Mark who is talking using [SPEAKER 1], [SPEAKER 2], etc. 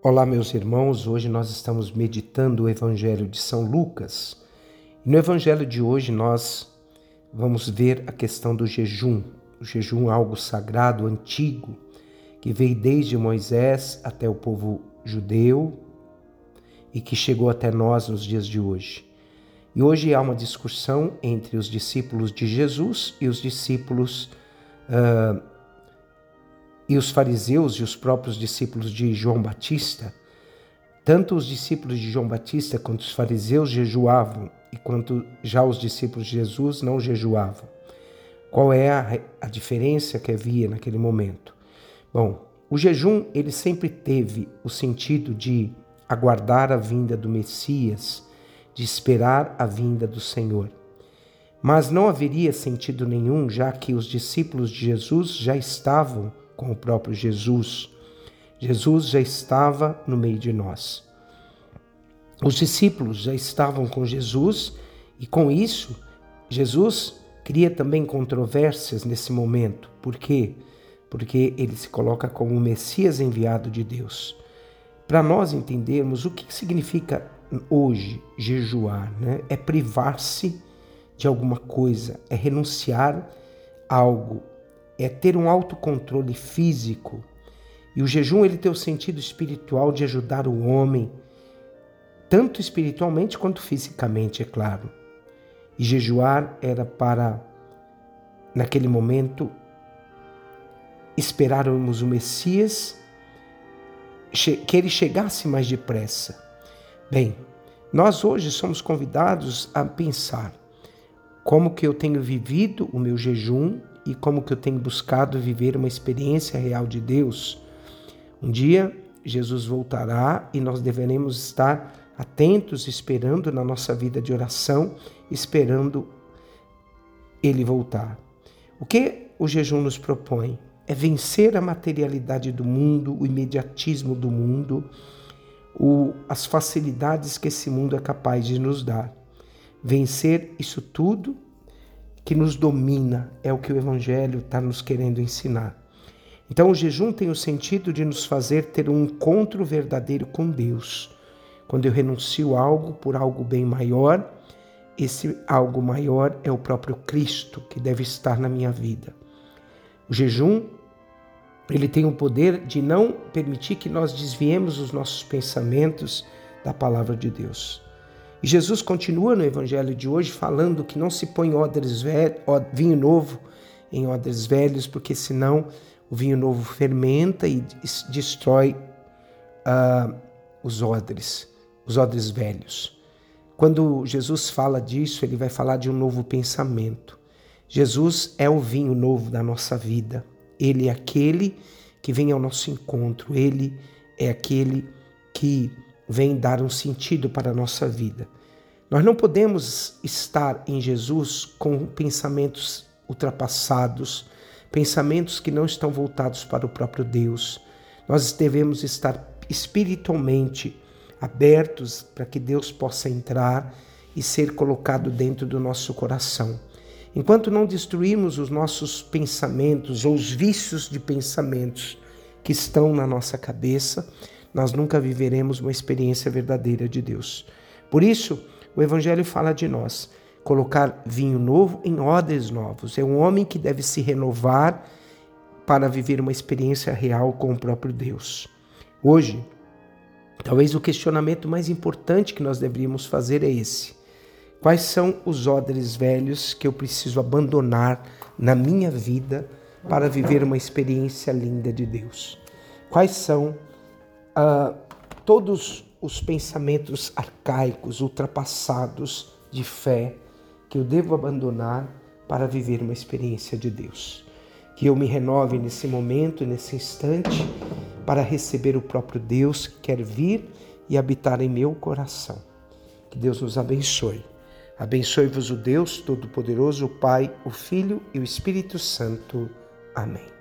[SPEAKER 1] Olá, meus irmãos. Hoje nós estamos meditando o Evangelho de São Lucas. No Evangelho de hoje nós vamos ver a questão do jejum. O jejum é algo sagrado, antigo, que veio desde Moisés até o povo judeu e que chegou até nós nos dias de hoje. E hoje há uma discussão entre os discípulos de Jesus e os discípulos uh, e os fariseus e os próprios discípulos de João Batista, tanto os discípulos de João Batista quanto os fariseus jejuavam, e quanto já os discípulos de Jesus não jejuavam. Qual é a, a diferença que havia naquele momento? Bom, o jejum ele sempre teve o sentido de aguardar a vinda do Messias, de esperar a vinda do Senhor. Mas não haveria sentido nenhum, já que os discípulos de Jesus já estavam com o próprio Jesus. Jesus já estava no meio de nós. Os discípulos já estavam com Jesus e com isso, Jesus cria também controvérsias nesse momento. Por quê? Porque ele se coloca como o Messias enviado de Deus. Para nós entendermos o que significa hoje jejuar, né? é privar-se de alguma coisa, é renunciar a algo é ter um autocontrole físico. E o jejum ele tem o sentido espiritual de ajudar o homem, tanto espiritualmente quanto fisicamente, é claro. E jejuar era para, naquele momento, esperarmos o Messias, que ele chegasse mais depressa. Bem, nós hoje somos convidados a pensar como que eu tenho vivido o meu jejum e como que eu tenho buscado viver uma experiência real de Deus. Um dia Jesus voltará e nós deveremos estar atentos, esperando na nossa vida de oração, esperando ele voltar. O que o jejum nos propõe? É vencer a materialidade do mundo, o imediatismo do mundo, o, as facilidades que esse mundo é capaz de nos dar. Vencer isso tudo que nos domina, é o que o Evangelho está nos querendo ensinar. Então, o jejum tem o sentido de nos fazer ter um encontro verdadeiro com Deus. Quando eu renuncio algo por algo bem maior, esse algo maior é o próprio Cristo que deve estar na minha vida. O jejum, ele tem o poder de não permitir que nós desviemos os nossos pensamentos da palavra de Deus. E Jesus continua no evangelho de hoje falando que não se põe odres velho, vinho novo em odres velhos, porque senão o vinho novo fermenta e destrói uh, os odres, os odres velhos. Quando Jesus fala disso, ele vai falar de um novo pensamento. Jesus é o vinho novo da nossa vida. Ele é aquele que vem ao nosso encontro. Ele é aquele que vem dar um sentido para a nossa vida. Nós não podemos estar em Jesus com pensamentos ultrapassados, pensamentos que não estão voltados para o próprio Deus. Nós devemos estar espiritualmente abertos para que Deus possa entrar e ser colocado dentro do nosso coração. Enquanto não destruirmos os nossos pensamentos ou os vícios de pensamentos que estão na nossa cabeça, nós nunca viveremos uma experiência verdadeira de Deus. Por isso, o Evangelho fala de nós colocar vinho novo em odres novos. É um homem que deve se renovar para viver uma experiência real com o próprio Deus. Hoje, talvez o questionamento mais importante que nós deveríamos fazer é esse: quais são os odres velhos que eu preciso abandonar na minha vida para viver uma experiência linda de Deus? Quais são uh, todos os pensamentos arcaicos, ultrapassados de fé que eu devo abandonar para viver uma experiência de Deus? Que eu me renove nesse momento, nesse instante, para receber o próprio Deus que quer vir e habitar em meu coração. Que Deus nos abençoe. Abençoe-vos o Deus Todo-Poderoso, o Pai, o Filho e o Espírito Santo. Amém.